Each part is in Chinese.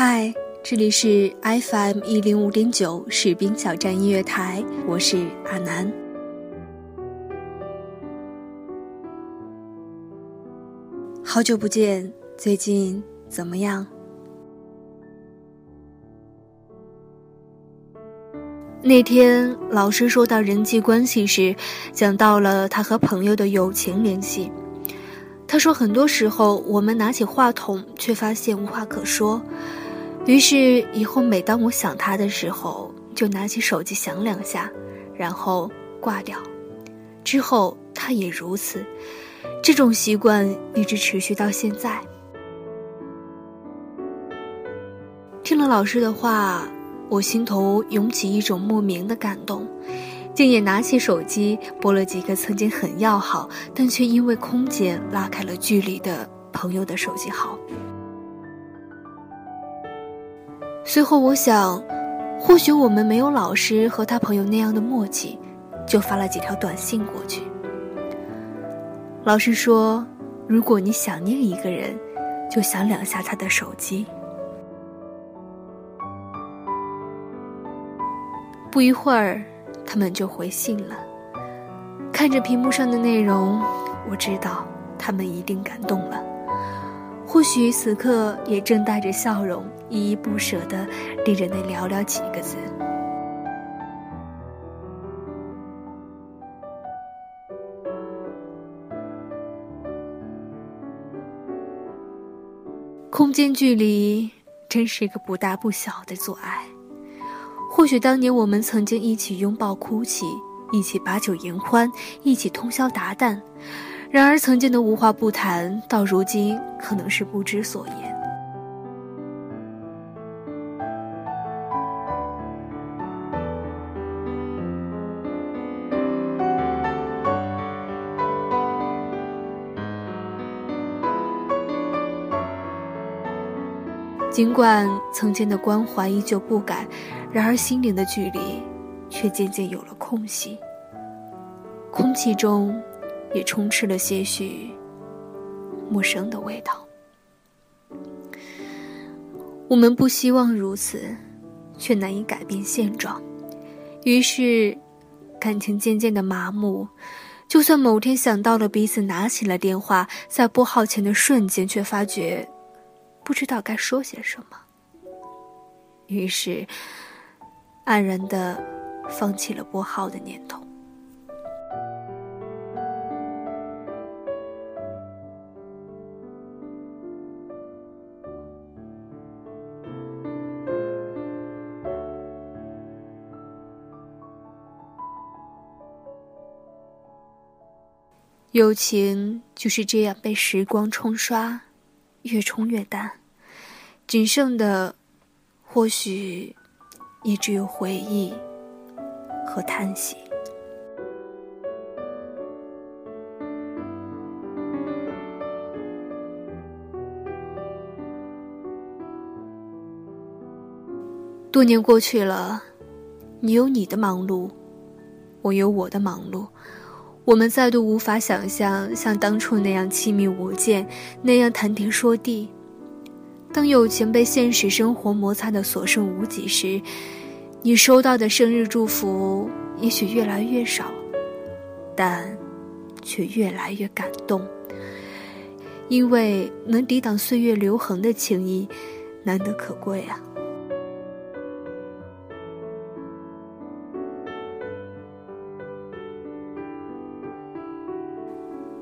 嗨，这里是 FM 一零五点九士兵小站音乐台，我是阿南。好久不见，最近怎么样？那天老师说到人际关系时，讲到了他和朋友的友情联系。他说，很多时候我们拿起话筒，却发现无话可说。于是以后，每当我想他的时候，就拿起手机响两下，然后挂掉。之后他也如此，这种习惯一直持续到现在。听了老师的话，我心头涌起一种莫名的感动，竟也拿起手机拨了几个曾经很要好，但却因为空间拉开了距离的朋友的手机号。随后，我想，或许我们没有老师和他朋友那样的默契，就发了几条短信过去。老师说：“如果你想念一个人，就想两下他的手机。”不一会儿，他们就回信了。看着屏幕上的内容，我知道他们一定感动了。或许此刻也正带着笑容，依依不舍地盯着那寥寥几个字。空间距离真是一个不大不小的阻碍。或许当年我们曾经一起拥抱哭泣，一起把酒言欢，一起通宵达旦。然而，曾经的无话不谈到如今，可能是不知所言。尽管曾经的关怀依旧不改，然而心灵的距离却渐渐有了空隙，空气中。也充斥了些许陌生的味道。我们不希望如此，却难以改变现状。于是，感情渐渐的麻木。就算某天想到了彼此，拿起了电话，在拨号前的瞬间，却发觉不知道该说些什么。于是，黯然的放弃了拨号的念头。友情就是这样被时光冲刷，越冲越淡，仅剩的，或许也只有回忆和叹息。多年过去了，你有你的忙碌，我有我的忙碌。我们再度无法想象像当初那样亲密无间，那样谈天说地。当友情被现实生活摩擦得所剩无几时，你收到的生日祝福也许越来越少，但，却越来越感动。因为能抵挡岁月留痕的情谊，难得可贵啊。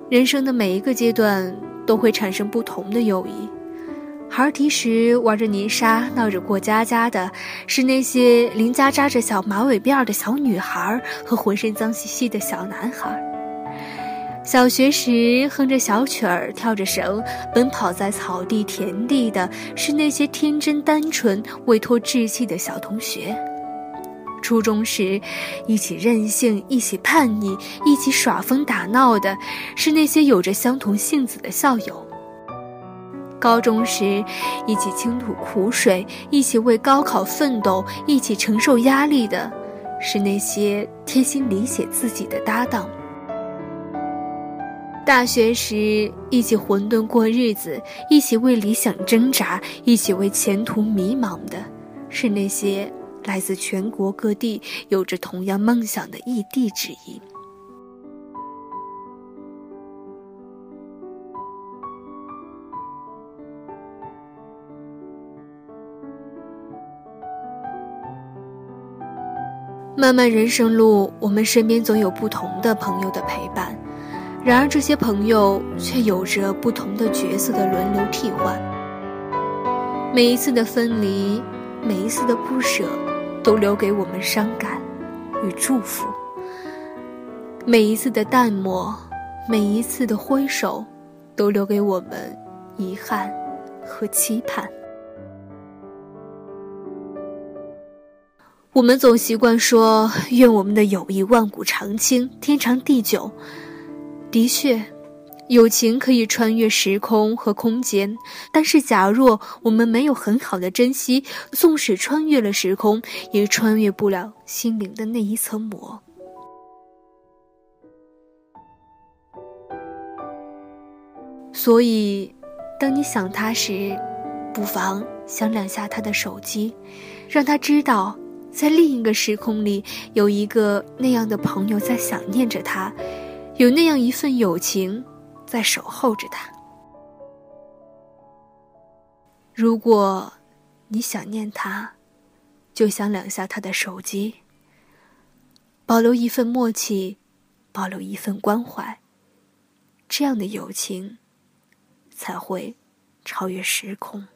人生的每一个阶段都会产生不同的友谊。孩提时玩着泥沙、闹着过家家的是那些邻家扎着小马尾辫的小女孩和浑身脏兮兮的小男孩。小学时哼着小曲儿、跳着绳、奔跑在草地田地的是那些天真单纯、未脱稚气的小同学。初中时，一起任性、一起叛逆、一起耍疯打闹的，是那些有着相同性子的校友。高中时，一起倾吐苦水、一起为高考奋斗、一起承受压力的，是那些贴心理解自己的搭档。大学时，一起混沌过日子、一起为理想挣扎、一起为前途迷茫的，是那些。来自全国各地，有着同样梦想的异地之音。漫漫人生路，我们身边总有不同的朋友的陪伴，然而这些朋友却有着不同的角色的轮流替换。每一次的分离，每一次的不舍。都留给我们伤感与祝福，每一次的淡漠，每一次的挥手，都留给我们遗憾和期盼。我们总习惯说，愿我们的友谊万古长青，天长地久。的确。友情可以穿越时空和空间，但是假若我们没有很好的珍惜，纵使穿越了时空，也穿越不了心灵的那一层膜。所以，当你想他时，不妨想两下他的手机，让他知道，在另一个时空里有一个那样的朋友在想念着他，有那样一份友情。在守候着他。如果你想念他，就想两下他的手机。保留一份默契，保留一份关怀，这样的友情才会超越时空。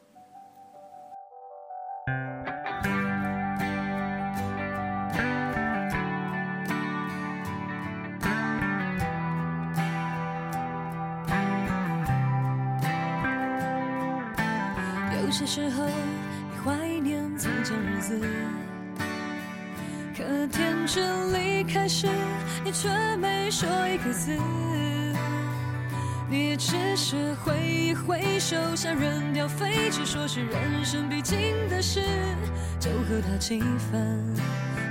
开始，你却没说一个字，你也只是挥一挥手，想扔掉废纸，说是人生必经的事，就和他气氛，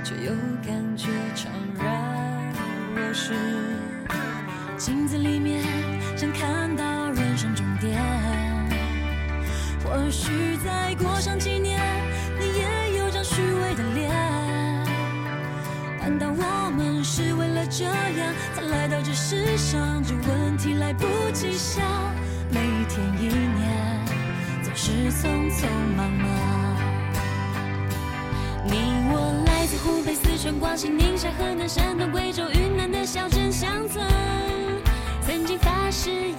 却又感觉怅然若失。镜子里面想看到人生终点，或许再过上几年。才来到这世上，这问题来不及想。每一天一年，总是匆匆忙忙。你我来自湖北、四川、广西、宁夏、河南、山东、贵州、云南的小镇乡村，曾经发誓。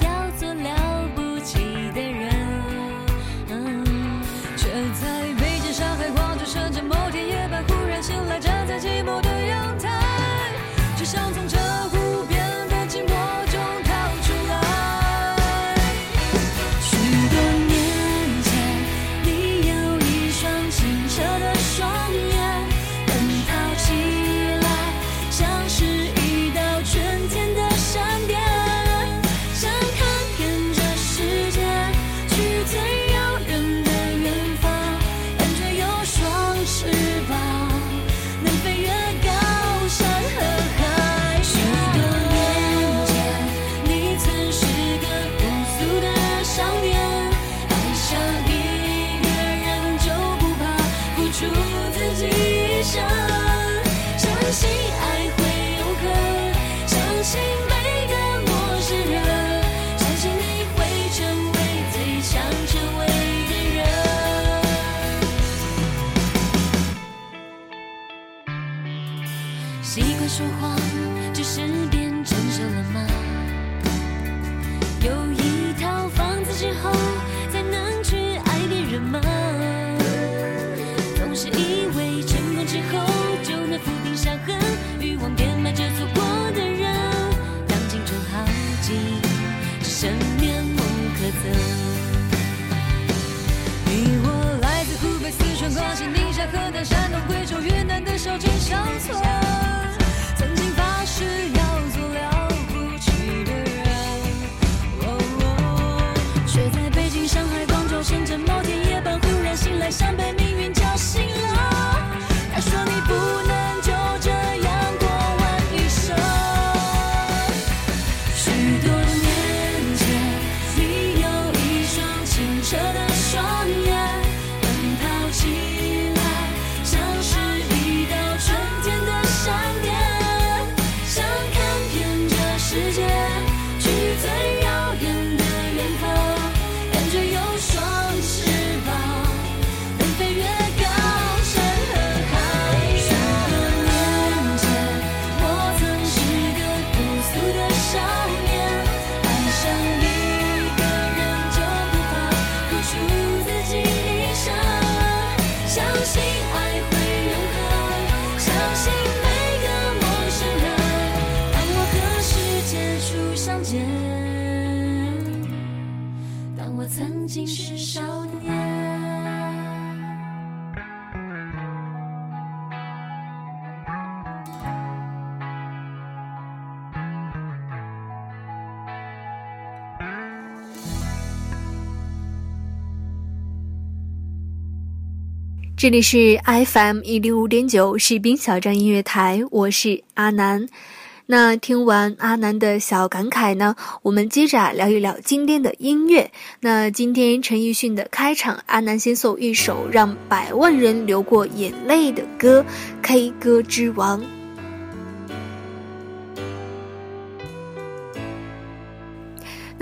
是少年。这里是 FM 一零五点九士兵小站音乐台，我是阿南。那听完阿南的小感慨呢，我们接着聊一聊今天的音乐。那今天陈奕迅的开场，阿南先送一首让百万人流过眼泪的歌，《K 歌之王》。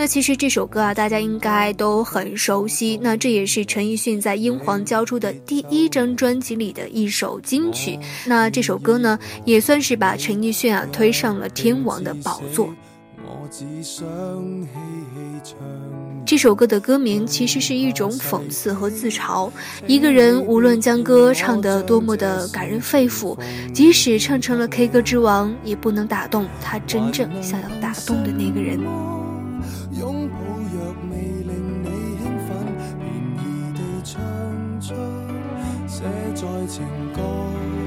那其实这首歌啊，大家应该都很熟悉。那这也是陈奕迅在英皇交出的第一张专辑里的一首金曲。那这首歌呢，也算是把陈奕迅啊推上了天王的宝座。这首歌的歌名其实是一种讽刺和自嘲。一个人无论将歌唱得多么的感人肺腑，即使唱成了 K 歌之王，也不能打动他真正想要打动的那个人。情歌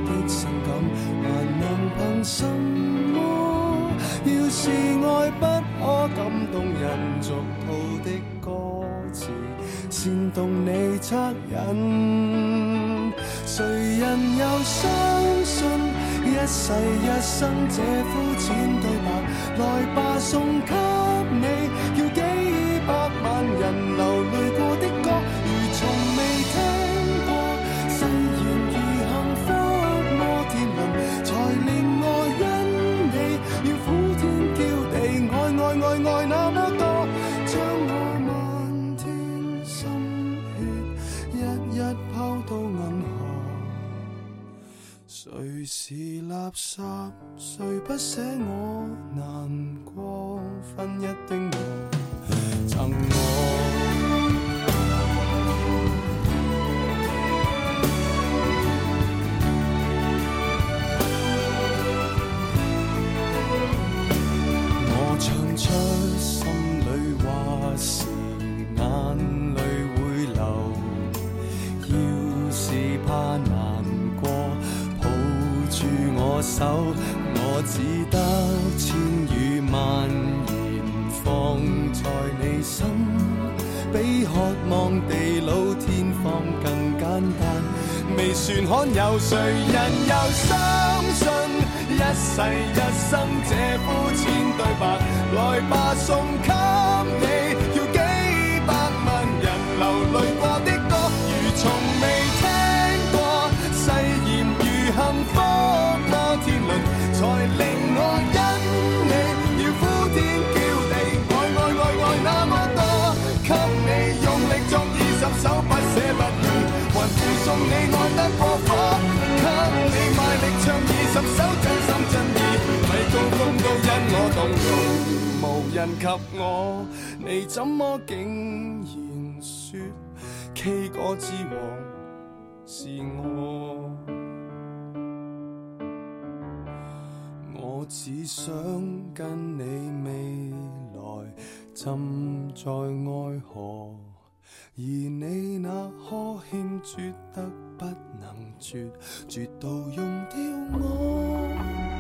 的性感，还能凭什么？要是爱不可感动人，俗套的歌词煽动你恻隐，谁人又相信一世一生这肤浅对白？来吧，送给你，要几百万人。谁不舍我难过，分一丁目。我只得千语万言放在你心，比渴望地老天荒更简单。未算罕有，谁人又相信一世一生这肤浅对白？来吧，送给你。你爱得过火，给你卖力唱二十首真心真意，迷高公都因我动，无人及我，你怎么竟然说 K 歌之王是我？我只想跟你未来浸在爱河。而你那呵欠绝得不能绝，绝到溶掉我。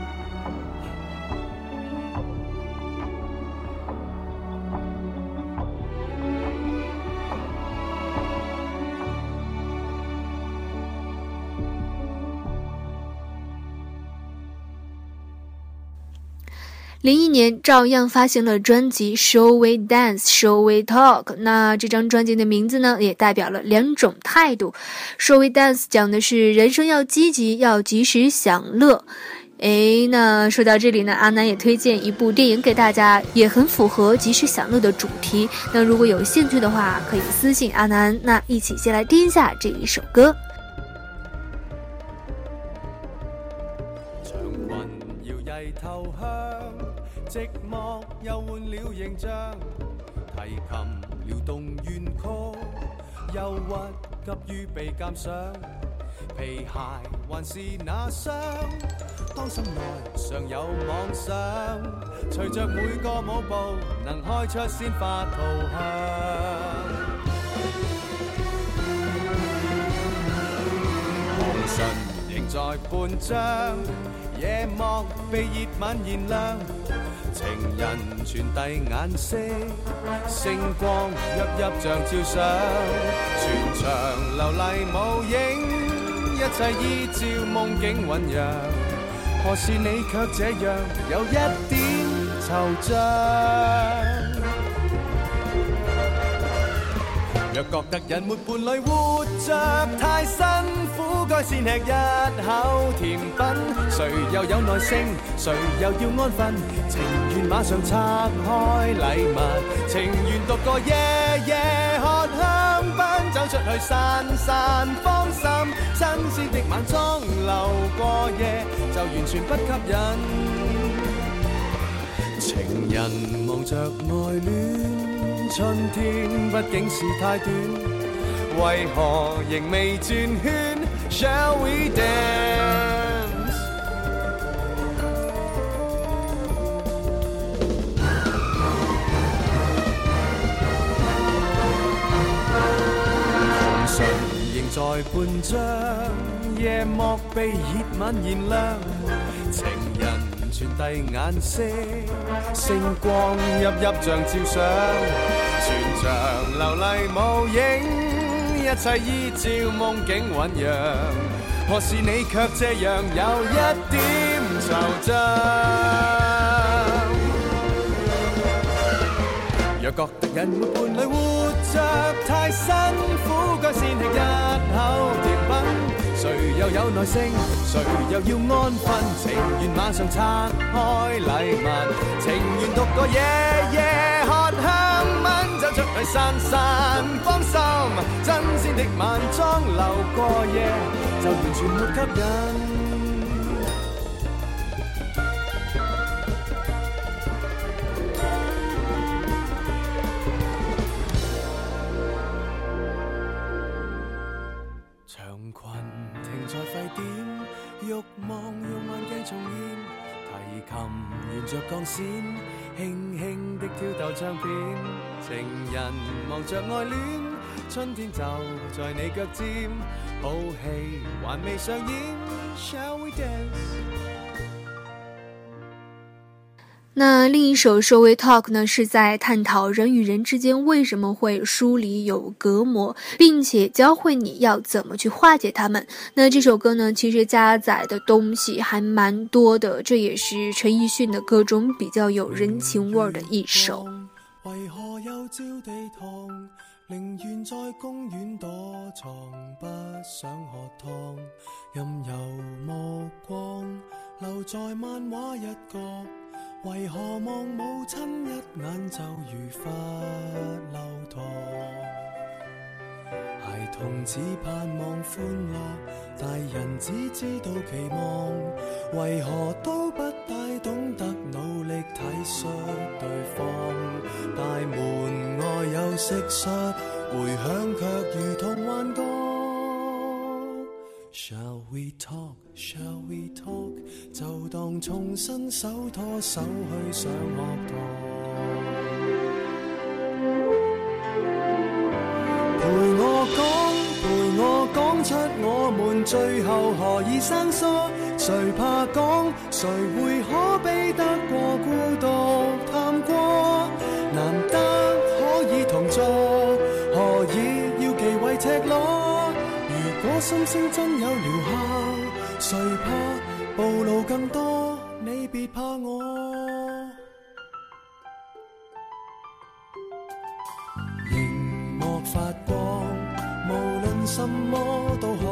零一年，照样发行了专辑《Show We Dance》，《Show We Talk》。那这张专辑的名字呢，也代表了两种态度，《Show We Dance》讲的是人生要积极，要及时享乐。诶，那说到这里呢，阿南也推荐一部电影给大家，也很符合及时享乐的主题。那如果有兴趣的话，可以私信阿南，那一起先来听一下这一首歌。了形象，提琴撩动怨曲，忧郁急于被鉴赏，皮鞋还是那双。当心内常有妄想，随着每个舞步，能开出鲜花图向红唇仍在半张，夜幕被热吻燃亮。情人传递眼色，星光入入像照相，全场流丽舞影，一切依照梦境酝酿。何时你却这样有一点惆怅？覺得人沒伴侶活着太辛苦，該先吃一口甜品。誰又有耐性？誰又要安分？情願馬上拆開禮物，情願独個夜夜喝香檳，走出去散散芳心。新鮮的晚装留過夜就完全不吸引。情人望着愛戀。春天毕竟是太短，为何仍未转圈？Shall we dance？红唇仍在半张，夜幕被热吻燃亮情。传递眼色，星光熠熠像照相，全场流丽无影，一切依照梦境酝酿。何时你却这样有一点惆怅？若觉得人没伴侣活着太辛苦，该先吃一口甜。谁又有耐性？谁又要安分？情愿晚上拆开礼物，情愿独个夜夜喝香槟，走出去散散芳心。新鲜的晚装留过夜，就完全没吸引。轻轻的挑逗唱片，情人望着爱恋，春天就在你脚尖，好戏还未上演，Shall we dance? 那另一首《社会 talk》呢，是在探讨人与人之间为什么会疏离有隔膜，并且教会你要怎么去化解他们。那这首歌呢，其实加载的东西还蛮多的，这也是陈奕迅的各种比较有人情味的一首。为何地宁愿在在公园躲藏，不想堂任由目光留漫画一角。为何望母亲一眼就如化流汤？孩童只盼望欢乐，大人只知道期望。为何都不大懂得努力体恤对方？大门外有蟋蟀，回响却如同幻觉。Shall we talk? Shall we talk？就当重新手拖手去上学堂。陪我讲，陪我讲出我们最后何以生疏。谁怕讲？谁会可比得过孤独探戈？难得可以同坐，何以要忌讳赤裸？如果心声真有留下。谁怕暴露更多？你别怕我。荧幕发光，无论什么都看。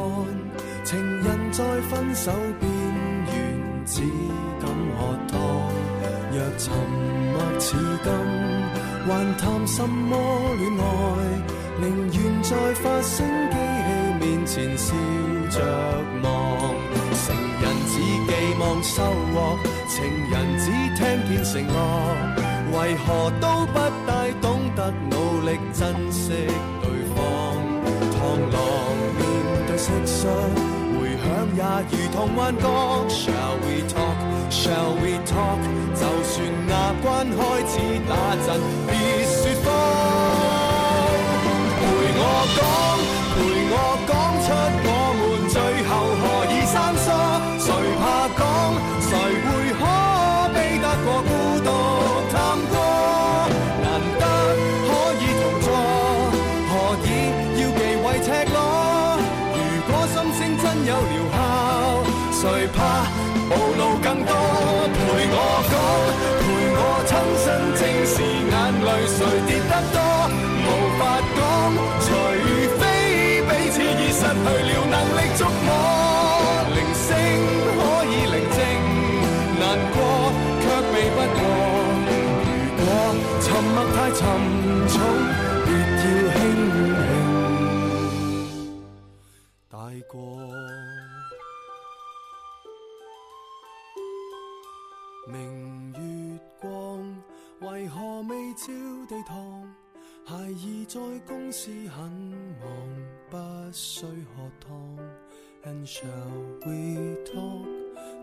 情人在分手边缘，只敢喝汤。若沉默似金，还谈什么恋爱？宁愿在发声机器面前笑着望。收获，情人只听见承诺，为何都不大懂得努力珍惜对方？螳螂面对蟋蟀，回响也如同幻觉。Shall we talk? Shall we talk? 就算牙关开始打震，别说谎，陪我讲。含重，别要轻盈。大过明月光，为何未照地堂？孩儿在公司很忙，不需喝汤。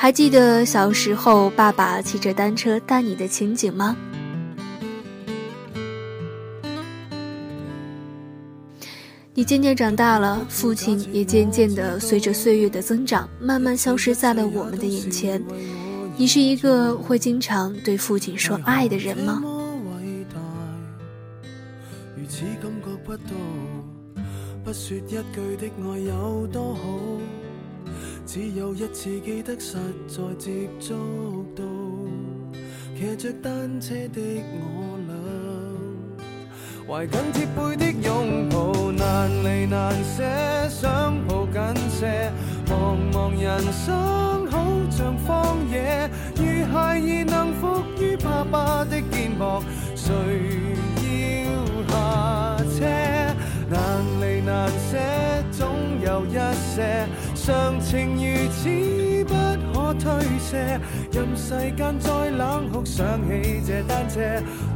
还记得小时候爸爸骑着单车带你的情景吗？你渐渐长大了，父亲也渐渐的随着岁月的增长，慢慢消失在了我们的眼前。你是一个会经常对父亲说爱的人吗？只有一次记得实在接触到，骑着单车的我俩，怀紧贴背的拥抱难离难舍，想抱紧些。茫茫人生好像荒野，如孩儿能伏于爸爸的肩膊，谁要下车？难离难舍，总有一些。常情如此，不可推卸。任世间再冷酷，想起这单车，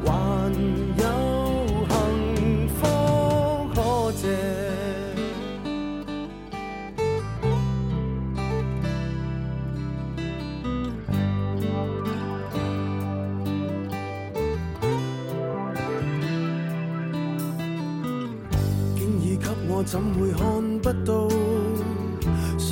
还有幸福可借。经已给我，怎会看不到？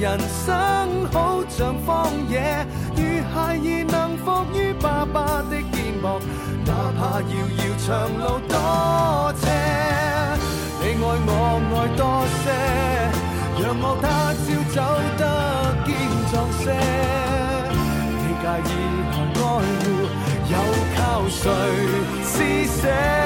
人生好像荒野，如孩儿能伏于爸爸的肩膀，哪怕遥遥长路多斜。你爱我爱多些，让我他朝走得坚壮些。你介意爱爱护，有靠谁施舍？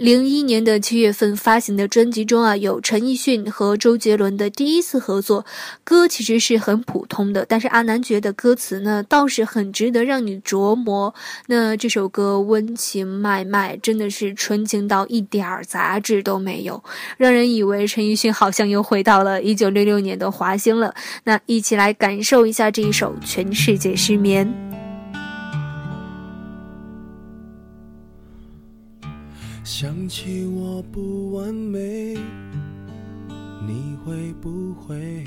零一年的七月份发行的专辑中啊，有陈奕迅和周杰伦的第一次合作，歌其实是很普通的，但是阿南觉得歌词呢，倒是很值得让你琢磨。那这首歌温情脉脉，真的是纯情到一点儿杂质都没有，让人以为陈奕迅好像又回到了一九六六年的华星了。那一起来感受一下这一首《全世界失眠》。想起我不完美，你会不会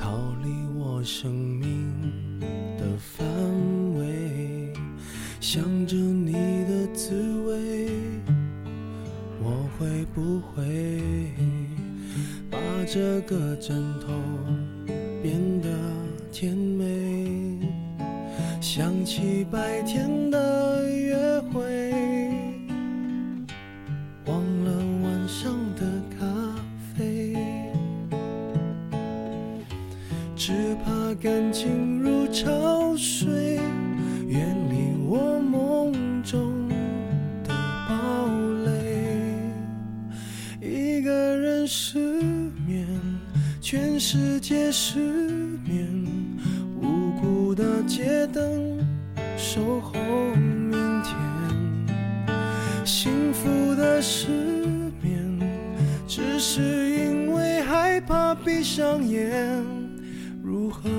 逃离我生命的范围？想着你的滋味，我会不会把这个枕头变得甜美？想起白天。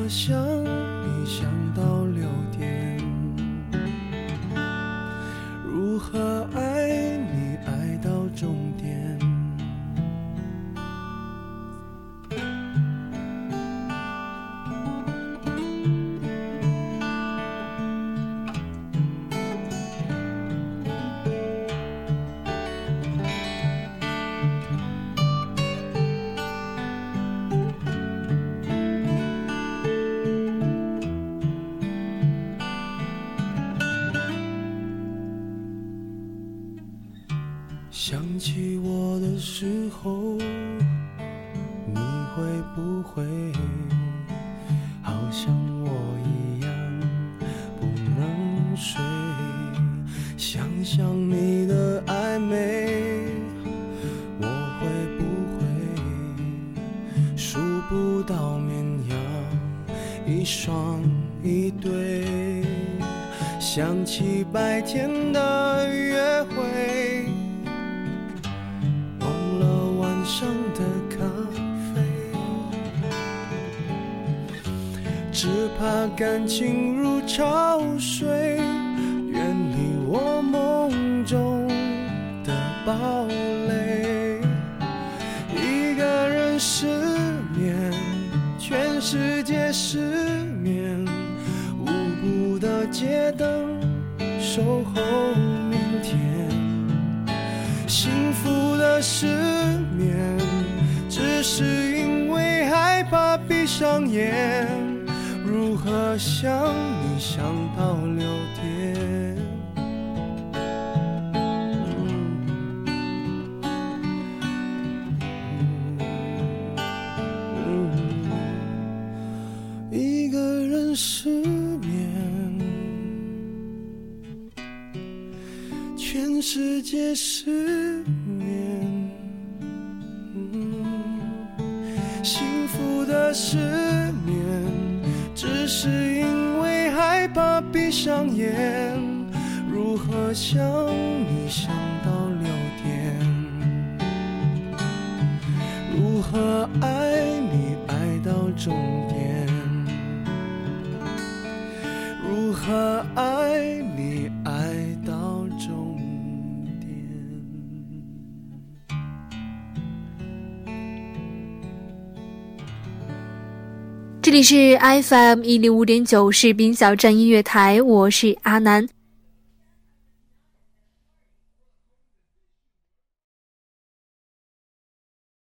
想你，想到。好绵羊，一双一对，想起白天的约会，忘了晚上的咖啡，只怕感情如潮水，远离我梦中的抱。失眠，无辜的街灯守候明天。幸福的失眠，只是因为害怕闭上眼。如何想你想到流？失眠，全世界失眠，幸福的失眠，只是因为害怕闭上眼，如何想？你里是 FM 一零五点九士兵小站音乐台，我是阿南。